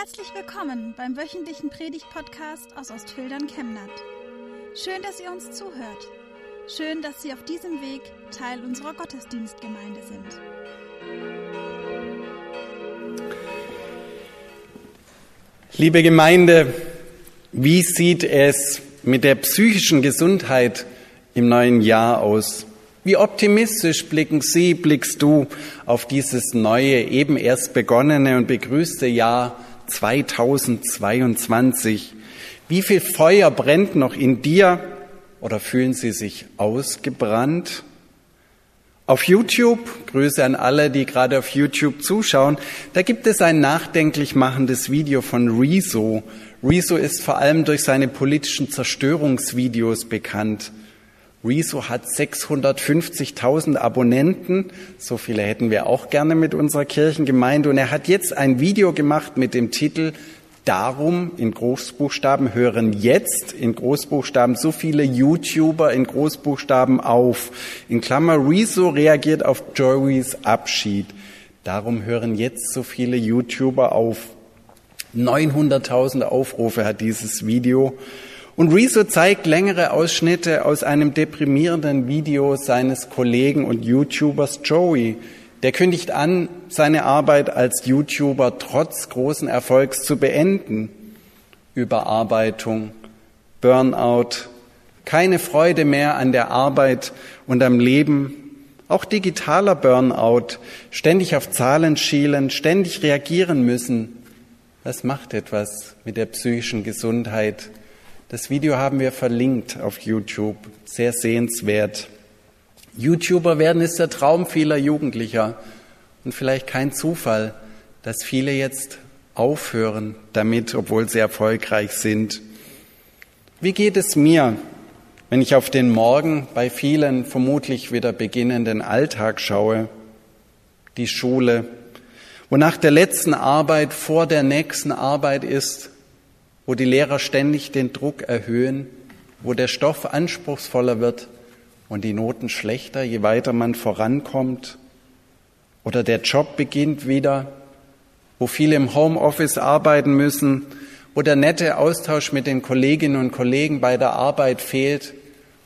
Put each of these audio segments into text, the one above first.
Herzlich willkommen beim wöchentlichen Predigt-Podcast aus Ostfildern Chemnat. Schön, dass ihr uns zuhört. Schön, dass Sie auf diesem Weg Teil unserer Gottesdienstgemeinde sind. Liebe Gemeinde, wie sieht es mit der psychischen Gesundheit im neuen Jahr aus? Wie optimistisch blicken Sie, blickst du auf dieses neue, eben erst begonnene und begrüßte Jahr 2022? Wie viel Feuer brennt noch in dir oder fühlen Sie sich ausgebrannt? Auf YouTube, Grüße an alle, die gerade auf YouTube zuschauen, da gibt es ein nachdenklich machendes Video von Rezo. Rezo ist vor allem durch seine politischen Zerstörungsvideos bekannt. Rezo hat 650.000 Abonnenten. So viele hätten wir auch gerne mit unserer Kirchengemeinde. Und er hat jetzt ein Video gemacht mit dem Titel Darum in Großbuchstaben hören jetzt in Großbuchstaben so viele YouTuber in Großbuchstaben auf. In Klammer Rezo reagiert auf Joeys Abschied. Darum hören jetzt so viele YouTuber auf. 900.000 Aufrufe hat dieses Video. Und Rezo zeigt längere Ausschnitte aus einem deprimierenden Video seines Kollegen und YouTubers Joey. Der kündigt an, seine Arbeit als YouTuber trotz großen Erfolgs zu beenden. Überarbeitung, Burnout, keine Freude mehr an der Arbeit und am Leben, auch digitaler Burnout, ständig auf Zahlen schielen, ständig reagieren müssen. Das macht etwas mit der psychischen Gesundheit das Video haben wir verlinkt auf YouTube. Sehr sehenswert. YouTuber werden ist der Traum vieler Jugendlicher. Und vielleicht kein Zufall, dass viele jetzt aufhören damit, obwohl sie erfolgreich sind. Wie geht es mir, wenn ich auf den Morgen bei vielen vermutlich wieder beginnenden Alltag schaue? Die Schule, wo nach der letzten Arbeit vor der nächsten Arbeit ist, wo die Lehrer ständig den Druck erhöhen, wo der Stoff anspruchsvoller wird und die Noten schlechter, je weiter man vorankommt, oder der Job beginnt wieder, wo viele im Homeoffice arbeiten müssen, wo der nette Austausch mit den Kolleginnen und Kollegen bei der Arbeit fehlt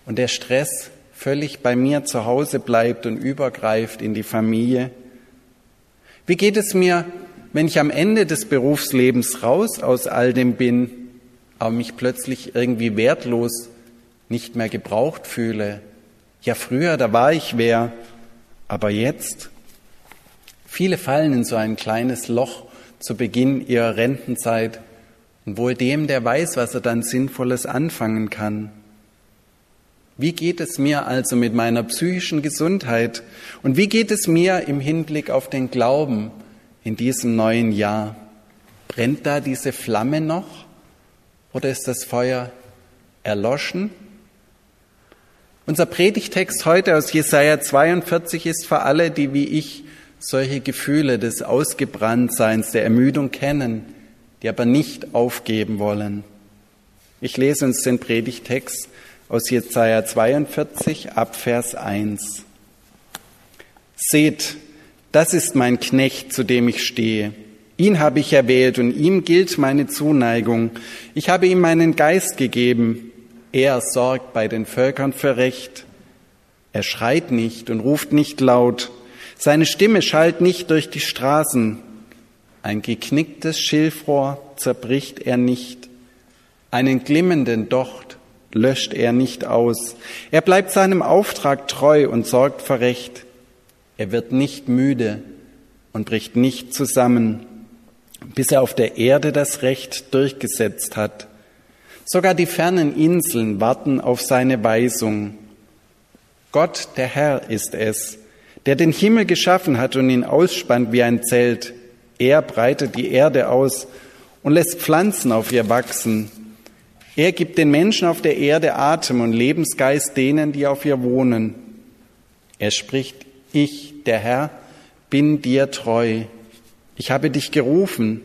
und der Stress völlig bei mir zu Hause bleibt und übergreift in die Familie. Wie geht es mir wenn ich am Ende des Berufslebens raus aus all dem bin, aber mich plötzlich irgendwie wertlos nicht mehr gebraucht fühle. Ja, früher, da war ich wer, aber jetzt? Viele fallen in so ein kleines Loch zu Beginn ihrer Rentenzeit und wohl dem, der weiß, was er dann Sinnvolles anfangen kann. Wie geht es mir also mit meiner psychischen Gesundheit und wie geht es mir im Hinblick auf den Glauben, in diesem neuen Jahr? Brennt da diese Flamme noch oder ist das Feuer erloschen? Unser Predigtext heute aus Jesaja 42 ist für alle, die wie ich solche Gefühle des Ausgebranntseins, der Ermüdung kennen, die aber nicht aufgeben wollen. Ich lese uns den Predigtext aus Jesaja 42 ab Vers 1. Seht, das ist mein Knecht, zu dem ich stehe. Ihn habe ich erwählt und ihm gilt meine Zuneigung. Ich habe ihm meinen Geist gegeben. Er sorgt bei den Völkern für Recht. Er schreit nicht und ruft nicht laut. Seine Stimme schallt nicht durch die Straßen. Ein geknicktes Schilfrohr zerbricht er nicht. Einen glimmenden Docht löscht er nicht aus. Er bleibt seinem Auftrag treu und sorgt für Recht. Er wird nicht müde und bricht nicht zusammen, bis er auf der Erde das Recht durchgesetzt hat. Sogar die fernen Inseln warten auf seine Weisung. Gott, der Herr, ist es, der den Himmel geschaffen hat und ihn ausspannt wie ein Zelt. Er breitet die Erde aus und lässt Pflanzen auf ihr wachsen. Er gibt den Menschen auf der Erde Atem und Lebensgeist denen, die auf ihr wohnen. Er spricht ich, der Herr, bin dir treu. Ich habe dich gerufen.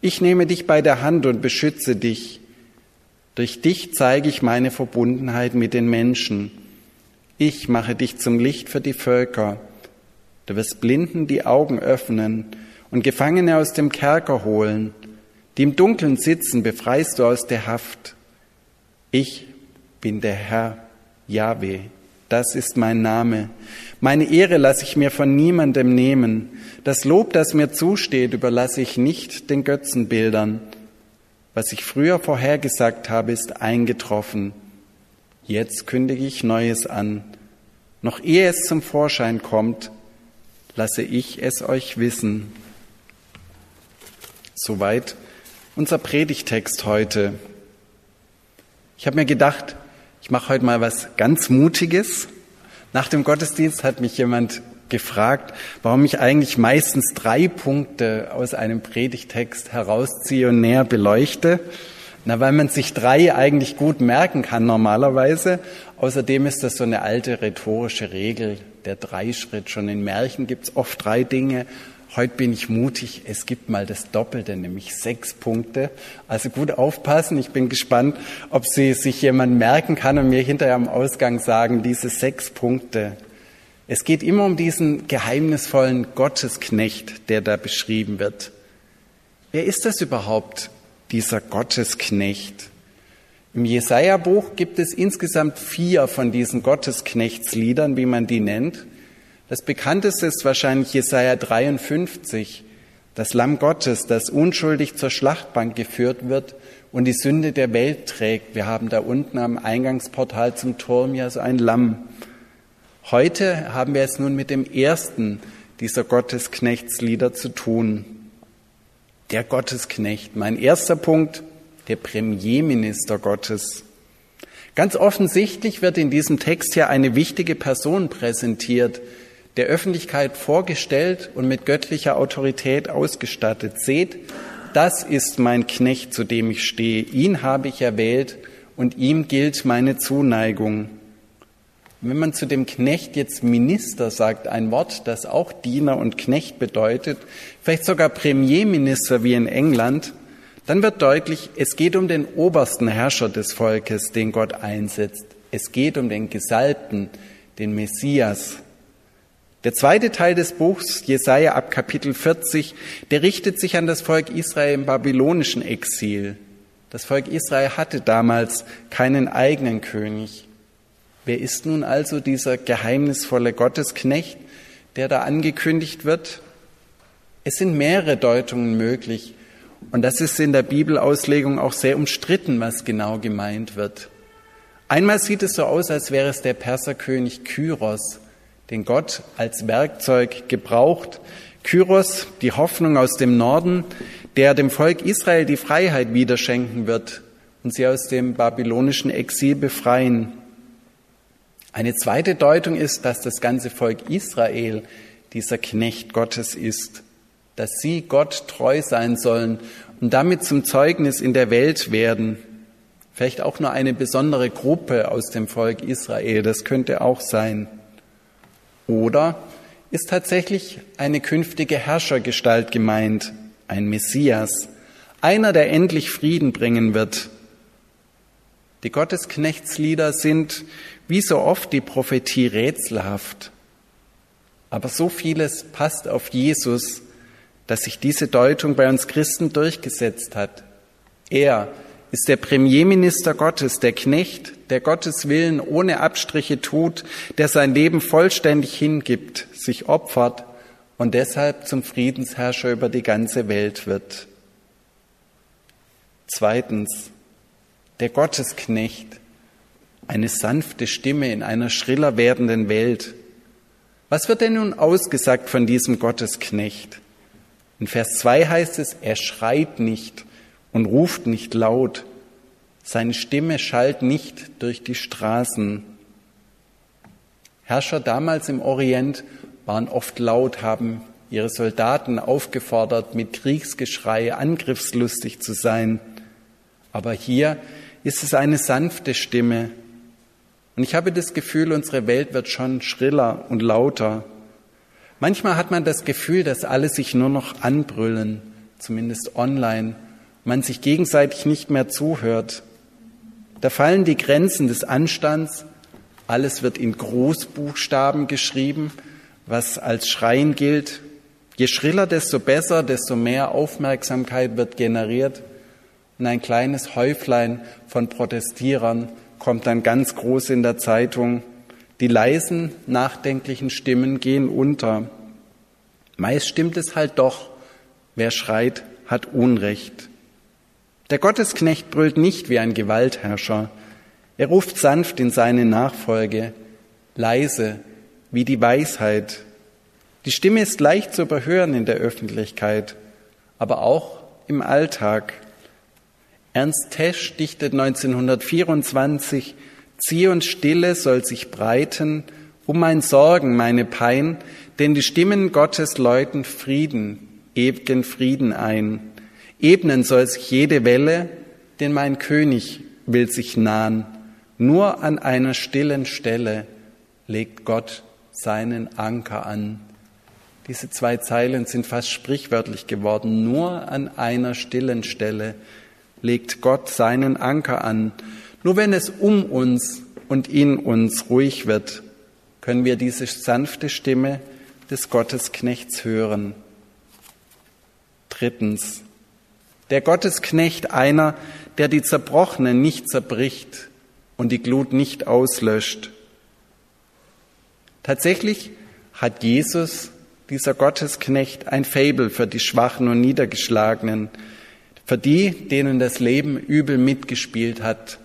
Ich nehme dich bei der Hand und beschütze dich. Durch dich zeige ich meine Verbundenheit mit den Menschen. Ich mache dich zum Licht für die Völker. Du wirst Blinden die Augen öffnen und Gefangene aus dem Kerker holen. Die im Dunkeln sitzen, befreist du aus der Haft. Ich bin der Herr Yahweh. Das ist mein Name. Meine Ehre lasse ich mir von niemandem nehmen. Das Lob, das mir zusteht, überlasse ich nicht den Götzenbildern. Was ich früher vorhergesagt habe, ist eingetroffen. Jetzt kündige ich Neues an. Noch ehe es zum Vorschein kommt, lasse ich es euch wissen. Soweit unser Predigtext heute. Ich habe mir gedacht, ich mache heute mal was ganz Mutiges. Nach dem Gottesdienst hat mich jemand gefragt, warum ich eigentlich meistens drei Punkte aus einem Predigtext herausziehe und näher beleuchte. Na, weil man sich drei eigentlich gut merken kann normalerweise. Außerdem ist das so eine alte rhetorische Regel, der Dreischritt. Schon in Märchen gibt es oft drei Dinge. Heute bin ich mutig, es gibt mal das Doppelte, nämlich sechs Punkte. Also gut aufpassen, ich bin gespannt, ob Sie sich jemand merken kann und mir hinterher am Ausgang sagen, diese sechs Punkte. Es geht immer um diesen geheimnisvollen Gottesknecht, der da beschrieben wird. Wer ist das überhaupt, dieser Gottesknecht? Im Jesaja-Buch gibt es insgesamt vier von diesen Gottesknechtsliedern, wie man die nennt. Das bekannteste ist wahrscheinlich Jesaja 53, das Lamm Gottes, das unschuldig zur Schlachtbank geführt wird und die Sünde der Welt trägt. Wir haben da unten am Eingangsportal zum Turm ja so ein Lamm. Heute haben wir es nun mit dem ersten dieser Gottesknechtslieder zu tun. Der Gottesknecht. Mein erster Punkt, der Premierminister Gottes. Ganz offensichtlich wird in diesem Text hier eine wichtige Person präsentiert, der Öffentlichkeit vorgestellt und mit göttlicher Autorität ausgestattet. Seht, das ist mein Knecht, zu dem ich stehe. Ihn habe ich erwählt und ihm gilt meine Zuneigung. Wenn man zu dem Knecht jetzt Minister sagt, ein Wort, das auch Diener und Knecht bedeutet, vielleicht sogar Premierminister wie in England, dann wird deutlich, es geht um den obersten Herrscher des Volkes, den Gott einsetzt. Es geht um den Gesalbten, den Messias. Der zweite Teil des Buchs, Jesaja ab Kapitel 40, der richtet sich an das Volk Israel im babylonischen Exil. Das Volk Israel hatte damals keinen eigenen König. Wer ist nun also dieser geheimnisvolle Gottesknecht, der da angekündigt wird? Es sind mehrere Deutungen möglich. Und das ist in der Bibelauslegung auch sehr umstritten, was genau gemeint wird. Einmal sieht es so aus, als wäre es der Perserkönig Kyros, den Gott als Werkzeug gebraucht. Kyros, die Hoffnung aus dem Norden, der dem Volk Israel die Freiheit wieder schenken wird und sie aus dem babylonischen Exil befreien. Eine zweite Deutung ist, dass das ganze Volk Israel dieser Knecht Gottes ist, dass sie Gott treu sein sollen und damit zum Zeugnis in der Welt werden. Vielleicht auch nur eine besondere Gruppe aus dem Volk Israel, das könnte auch sein. Oder ist tatsächlich eine künftige Herrschergestalt gemeint, ein Messias, einer, der endlich Frieden bringen wird. Die Gottesknechtslieder sind wie so oft die Prophetie rätselhaft. Aber so vieles passt auf Jesus, dass sich diese Deutung bei uns Christen durchgesetzt hat. Er ist der Premierminister Gottes, der Knecht, der Gottes Willen ohne Abstriche tut, der sein Leben vollständig hingibt, sich opfert und deshalb zum Friedensherrscher über die ganze Welt wird. Zweitens, der Gottesknecht, eine sanfte Stimme in einer schriller werdenden Welt. Was wird denn nun ausgesagt von diesem Gottesknecht? In Vers 2 heißt es, er schreit nicht und ruft nicht laut. Seine Stimme schallt nicht durch die Straßen. Herrscher damals im Orient waren oft laut, haben ihre Soldaten aufgefordert, mit Kriegsgeschrei angriffslustig zu sein. Aber hier ist es eine sanfte Stimme, und ich habe das Gefühl, unsere Welt wird schon schriller und lauter. Manchmal hat man das Gefühl, dass alle sich nur noch anbrüllen, zumindest online, man sich gegenseitig nicht mehr zuhört. Da fallen die Grenzen des Anstands, alles wird in Großbuchstaben geschrieben, was als Schreien gilt. Je schriller, desto besser, desto mehr Aufmerksamkeit wird generiert und ein kleines Häuflein von Protestierern kommt dann ganz groß in der Zeitung. Die leisen, nachdenklichen Stimmen gehen unter. Meist stimmt es halt doch. Wer schreit, hat Unrecht. Der Gottesknecht brüllt nicht wie ein Gewaltherrscher. Er ruft sanft in seine Nachfolge, leise wie die Weisheit. Die Stimme ist leicht zu überhören in der Öffentlichkeit, aber auch im Alltag. Ernst Tesch dichtet 1924, Zieh und Stille soll sich breiten, um mein Sorgen, meine Pein, denn die Stimmen Gottes läuten Frieden, ewigen Frieden ein. Ebnen soll sich jede Welle, denn mein König will sich nahen. Nur an einer stillen Stelle legt Gott seinen Anker an. Diese zwei Zeilen sind fast sprichwörtlich geworden. Nur an einer stillen Stelle legt Gott seinen Anker an. Nur wenn es um uns und in uns ruhig wird, können wir diese sanfte Stimme des Gottesknechts hören. Drittens, der Gottesknecht einer, der die Zerbrochenen nicht zerbricht und die Glut nicht auslöscht. Tatsächlich hat Jesus, dieser Gottesknecht, ein Fabel für die Schwachen und Niedergeschlagenen, für die, denen das Leben übel mitgespielt hat.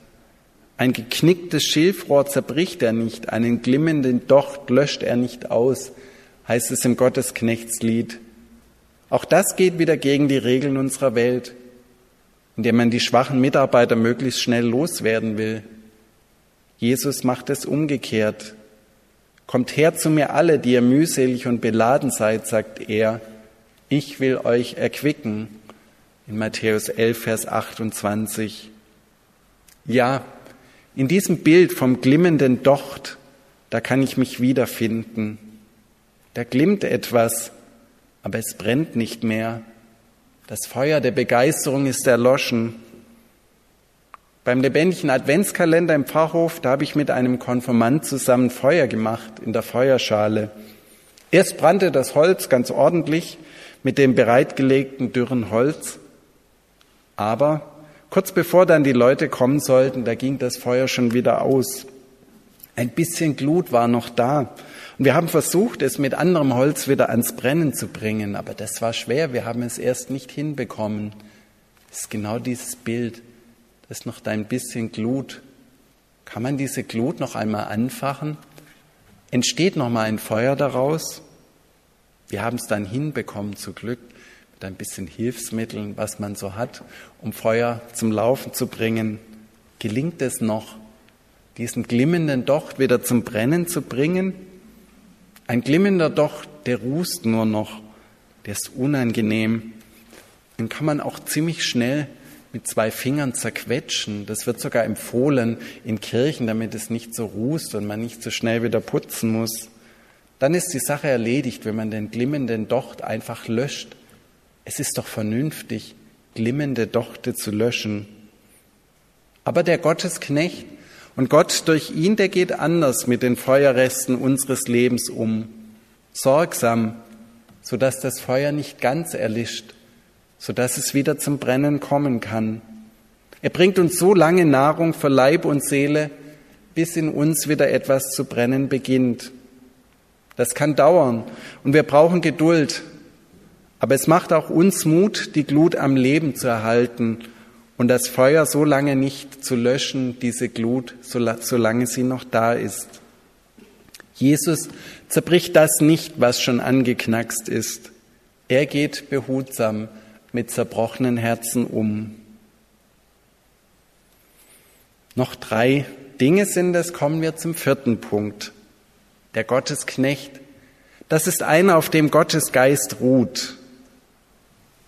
Ein geknicktes Schilfrohr zerbricht er nicht, einen glimmenden Docht löscht er nicht aus, heißt es im Gottesknechtslied. Auch das geht wieder gegen die Regeln unserer Welt, indem man die schwachen Mitarbeiter möglichst schnell loswerden will. Jesus macht es umgekehrt. Kommt her zu mir alle, die ihr mühselig und beladen seid, sagt er. Ich will euch erquicken in Matthäus 11, Vers 28. Ja, in diesem Bild vom glimmenden Docht, da kann ich mich wiederfinden. Da glimmt etwas, aber es brennt nicht mehr. Das Feuer der Begeisterung ist erloschen. Beim lebendigen Adventskalender im Pfarrhof, da habe ich mit einem Konfirmand zusammen Feuer gemacht in der Feuerschale. Erst brannte das Holz ganz ordentlich mit dem bereitgelegten dürren Holz. Aber kurz bevor dann die Leute kommen sollten, da ging das Feuer schon wieder aus. Ein bisschen Glut war noch da. Und wir haben versucht, es mit anderem Holz wieder ans Brennen zu bringen, aber das war schwer. Wir haben es erst nicht hinbekommen. Das ist genau dieses Bild. Das ist noch da ein bisschen Glut. Kann man diese Glut noch einmal anfachen? Entsteht noch mal ein Feuer daraus? Wir haben es dann hinbekommen, zu Glück mit ein bisschen Hilfsmitteln, was man so hat, um Feuer zum Laufen zu bringen. Gelingt es noch, diesen glimmenden Docht wieder zum Brennen zu bringen? Ein glimmender Docht, der rußt nur noch, der ist unangenehm. Den kann man auch ziemlich schnell mit zwei Fingern zerquetschen. Das wird sogar empfohlen in Kirchen, damit es nicht so rußt und man nicht so schnell wieder putzen muss. Dann ist die Sache erledigt, wenn man den glimmenden Docht einfach löscht es ist doch vernünftig, glimmende Dochte zu löschen. Aber der Gottesknecht und Gott durch ihn, der geht anders mit den Feuerresten unseres Lebens um. Sorgsam, sodass das Feuer nicht ganz erlischt, sodass es wieder zum Brennen kommen kann. Er bringt uns so lange Nahrung für Leib und Seele, bis in uns wieder etwas zu brennen beginnt. Das kann dauern und wir brauchen Geduld, aber es macht auch uns Mut, die Glut am Leben zu erhalten und das Feuer so lange nicht zu löschen, diese Glut, solange sie noch da ist. Jesus zerbricht das nicht, was schon angeknackst ist. Er geht behutsam mit zerbrochenen Herzen um. Noch drei Dinge sind es, kommen wir zum vierten Punkt. Der Gottesknecht, das ist einer, auf dem Gottes Geist ruht.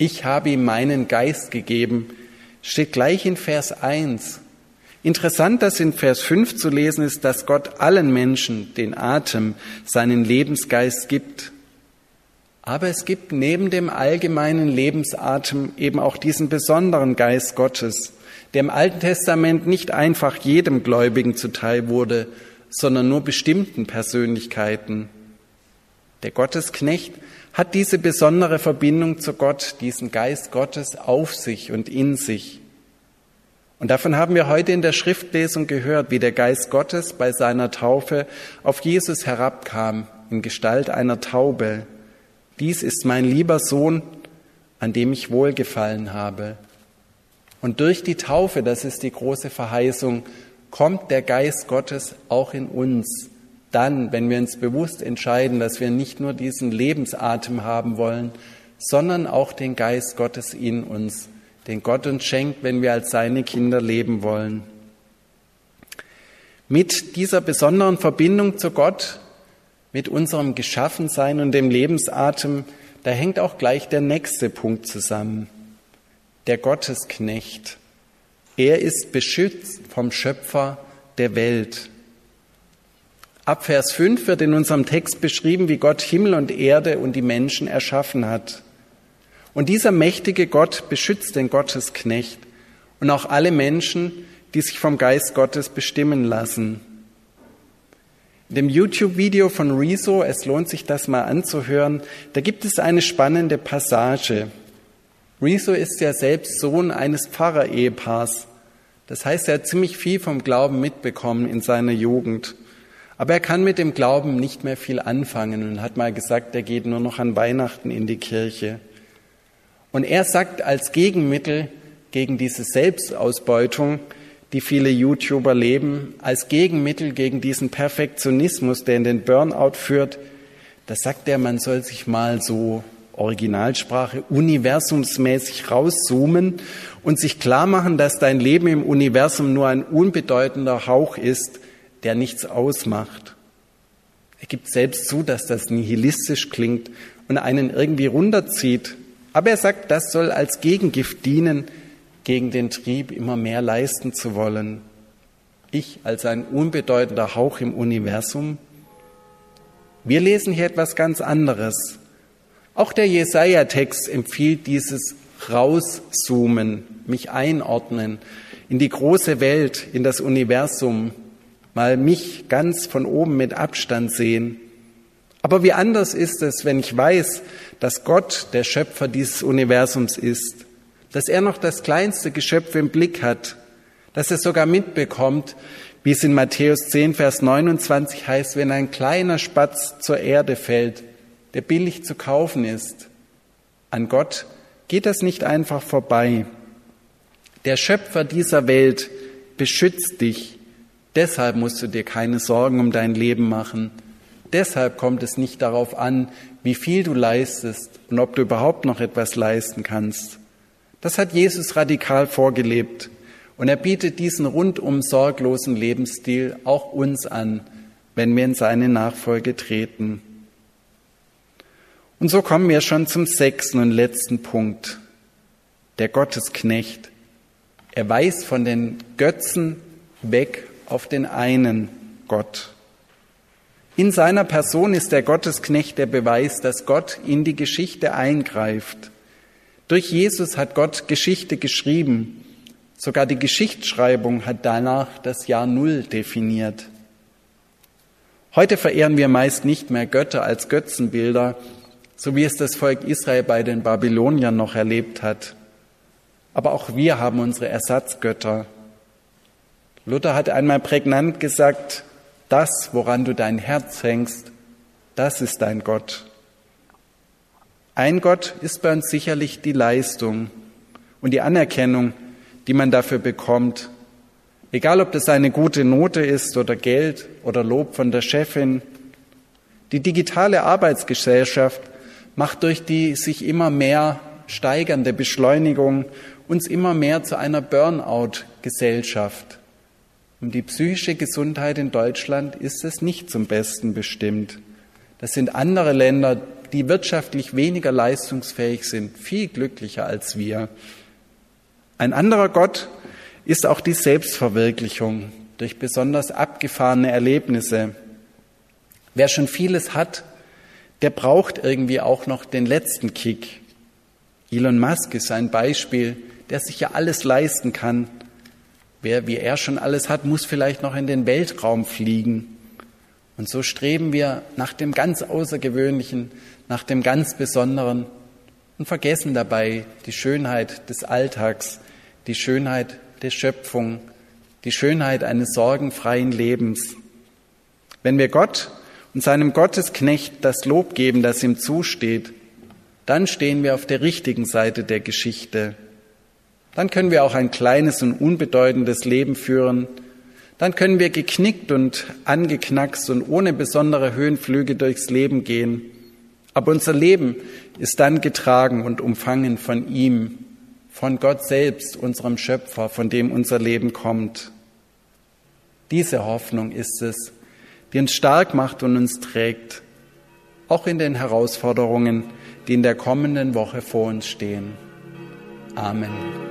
Ich habe ihm meinen Geist gegeben, steht gleich in Vers 1. Interessant, dass in Vers 5 zu lesen ist, dass Gott allen Menschen den Atem, seinen Lebensgeist gibt. Aber es gibt neben dem allgemeinen Lebensatem eben auch diesen besonderen Geist Gottes, der im Alten Testament nicht einfach jedem Gläubigen zuteil wurde, sondern nur bestimmten Persönlichkeiten. Der Gottesknecht hat diese besondere Verbindung zu Gott, diesen Geist Gottes auf sich und in sich. Und davon haben wir heute in der Schriftlesung gehört, wie der Geist Gottes bei seiner Taufe auf Jesus herabkam in Gestalt einer Taube. Dies ist mein lieber Sohn, an dem ich wohlgefallen habe. Und durch die Taufe, das ist die große Verheißung, kommt der Geist Gottes auch in uns. Dann, wenn wir uns bewusst entscheiden, dass wir nicht nur diesen Lebensatem haben wollen, sondern auch den Geist Gottes in uns den Gott uns schenkt, wenn wir als seine Kinder leben wollen. Mit dieser besonderen Verbindung zu Gott, mit unserem Geschaffensein und dem Lebensatem, da hängt auch gleich der nächste Punkt zusammen. Der Gottesknecht. Er ist beschützt vom Schöpfer der Welt. Ab Vers 5 wird in unserem Text beschrieben, wie Gott Himmel und Erde und die Menschen erschaffen hat. Und dieser mächtige Gott beschützt den Gottesknecht und auch alle Menschen, die sich vom Geist Gottes bestimmen lassen. In dem YouTube-Video von Rezo, es lohnt sich das mal anzuhören, da gibt es eine spannende Passage. Rezo ist ja selbst Sohn eines Pfarrer-Ehepaars. Das heißt, er hat ziemlich viel vom Glauben mitbekommen in seiner Jugend. Aber er kann mit dem Glauben nicht mehr viel anfangen und hat mal gesagt, er geht nur noch an Weihnachten in die Kirche. Und er sagt als Gegenmittel gegen diese Selbstausbeutung, die viele YouTuber leben, als Gegenmittel gegen diesen Perfektionismus, der in den Burnout führt, da sagt er, man soll sich mal so Originalsprache universumsmäßig rauszoomen und sich klar machen, dass dein Leben im Universum nur ein unbedeutender Hauch ist, der nichts ausmacht. Er gibt selbst zu, dass das nihilistisch klingt und einen irgendwie runterzieht. Aber er sagt, das soll als Gegengift dienen gegen den Trieb, immer mehr leisten zu wollen. Ich als ein unbedeutender Hauch im Universum. Wir lesen hier etwas ganz anderes. Auch der Jesaja-Text empfiehlt dieses Rauszoomen, mich einordnen in die große Welt, in das Universum, mal mich ganz von oben mit Abstand sehen. Aber wie anders ist es, wenn ich weiß, dass Gott der Schöpfer dieses Universums ist, dass er noch das kleinste Geschöpf im Blick hat, dass er sogar mitbekommt, wie es in Matthäus 10, Vers 29 heißt, wenn ein kleiner Spatz zur Erde fällt, der billig zu kaufen ist. An Gott geht das nicht einfach vorbei. Der Schöpfer dieser Welt beschützt dich. Deshalb musst du dir keine Sorgen um dein Leben machen. Deshalb kommt es nicht darauf an, wie viel du leistest und ob du überhaupt noch etwas leisten kannst. Das hat Jesus radikal vorgelebt und er bietet diesen rundum sorglosen Lebensstil auch uns an, wenn wir in seine Nachfolge treten. Und so kommen wir schon zum sechsten und letzten Punkt. Der Gottesknecht. Er weist von den Götzen weg auf den einen Gott. In seiner Person ist der Gottesknecht der Beweis, dass Gott in die Geschichte eingreift. Durch Jesus hat Gott Geschichte geschrieben. Sogar die Geschichtsschreibung hat danach das Jahr Null definiert. Heute verehren wir meist nicht mehr Götter als Götzenbilder, so wie es das Volk Israel bei den Babyloniern noch erlebt hat. Aber auch wir haben unsere Ersatzgötter. Luther hat einmal prägnant gesagt, das, woran du dein Herz hängst, das ist dein Gott. Ein Gott ist bei uns sicherlich die Leistung und die Anerkennung, die man dafür bekommt. Egal, ob das eine gute Note ist oder Geld oder Lob von der Chefin. Die digitale Arbeitsgesellschaft macht durch die sich immer mehr steigernde Beschleunigung uns immer mehr zu einer Burnout-Gesellschaft. Um die psychische Gesundheit in Deutschland ist es nicht zum Besten bestimmt. Das sind andere Länder, die wirtschaftlich weniger leistungsfähig sind, viel glücklicher als wir. Ein anderer Gott ist auch die Selbstverwirklichung durch besonders abgefahrene Erlebnisse. Wer schon vieles hat, der braucht irgendwie auch noch den letzten Kick. Elon Musk ist ein Beispiel, der sich ja alles leisten kann, Wer wie er schon alles hat, muss vielleicht noch in den Weltraum fliegen. Und so streben wir nach dem ganz Außergewöhnlichen, nach dem ganz Besonderen und vergessen dabei die Schönheit des Alltags, die Schönheit der Schöpfung, die Schönheit eines sorgenfreien Lebens. Wenn wir Gott und seinem Gottesknecht das Lob geben, das ihm zusteht, dann stehen wir auf der richtigen Seite der Geschichte. Dann können wir auch ein kleines und unbedeutendes Leben führen. Dann können wir geknickt und angeknackst und ohne besondere Höhenflüge durchs Leben gehen. Aber unser Leben ist dann getragen und umfangen von ihm, von Gott selbst, unserem Schöpfer, von dem unser Leben kommt. Diese Hoffnung ist es, die uns stark macht und uns trägt, auch in den Herausforderungen, die in der kommenden Woche vor uns stehen. Amen.